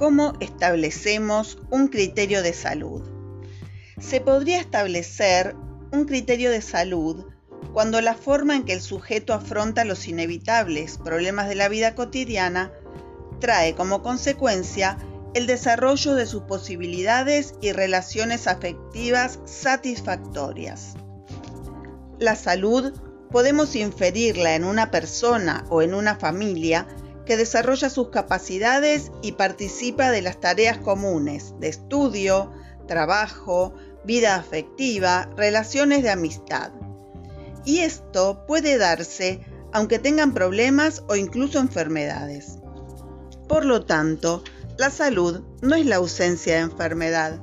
¿Cómo establecemos un criterio de salud? Se podría establecer un criterio de salud cuando la forma en que el sujeto afronta los inevitables problemas de la vida cotidiana trae como consecuencia el desarrollo de sus posibilidades y relaciones afectivas satisfactorias. La salud podemos inferirla en una persona o en una familia que desarrolla sus capacidades y participa de las tareas comunes de estudio, trabajo, vida afectiva, relaciones de amistad. Y esto puede darse aunque tengan problemas o incluso enfermedades. Por lo tanto, la salud no es la ausencia de enfermedad,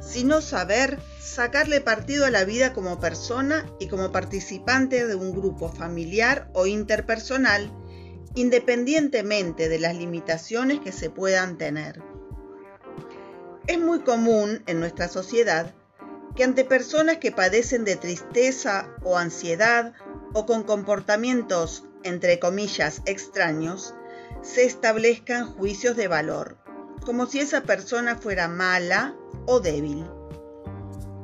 sino saber sacarle partido a la vida como persona y como participante de un grupo familiar o interpersonal independientemente de las limitaciones que se puedan tener. Es muy común en nuestra sociedad que ante personas que padecen de tristeza o ansiedad o con comportamientos, entre comillas, extraños, se establezcan juicios de valor, como si esa persona fuera mala o débil.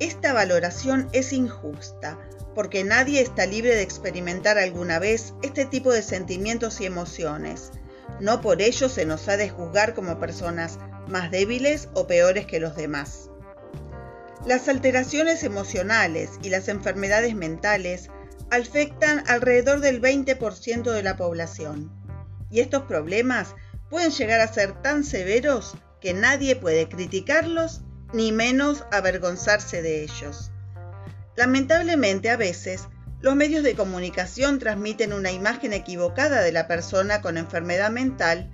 Esta valoración es injusta porque nadie está libre de experimentar alguna vez este tipo de sentimientos y emociones. No por ello se nos ha de juzgar como personas más débiles o peores que los demás. Las alteraciones emocionales y las enfermedades mentales afectan alrededor del 20% de la población. Y estos problemas pueden llegar a ser tan severos que nadie puede criticarlos ni menos avergonzarse de ellos. Lamentablemente a veces, los medios de comunicación transmiten una imagen equivocada de la persona con enfermedad mental,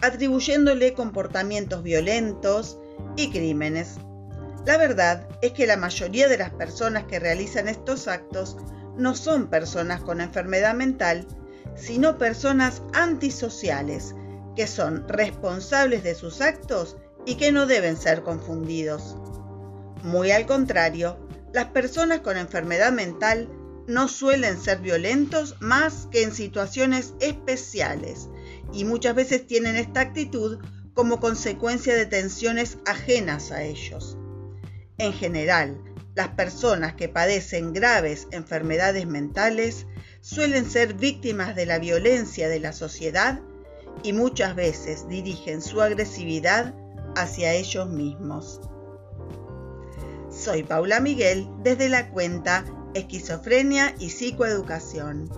atribuyéndole comportamientos violentos y crímenes. La verdad es que la mayoría de las personas que realizan estos actos no son personas con enfermedad mental, sino personas antisociales, que son responsables de sus actos y que no deben ser confundidos. Muy al contrario, las personas con enfermedad mental no suelen ser violentos más que en situaciones especiales y muchas veces tienen esta actitud como consecuencia de tensiones ajenas a ellos. En general, las personas que padecen graves enfermedades mentales suelen ser víctimas de la violencia de la sociedad y muchas veces dirigen su agresividad hacia ellos mismos. Soy Paula Miguel desde la cuenta Esquizofrenia y Psicoeducación.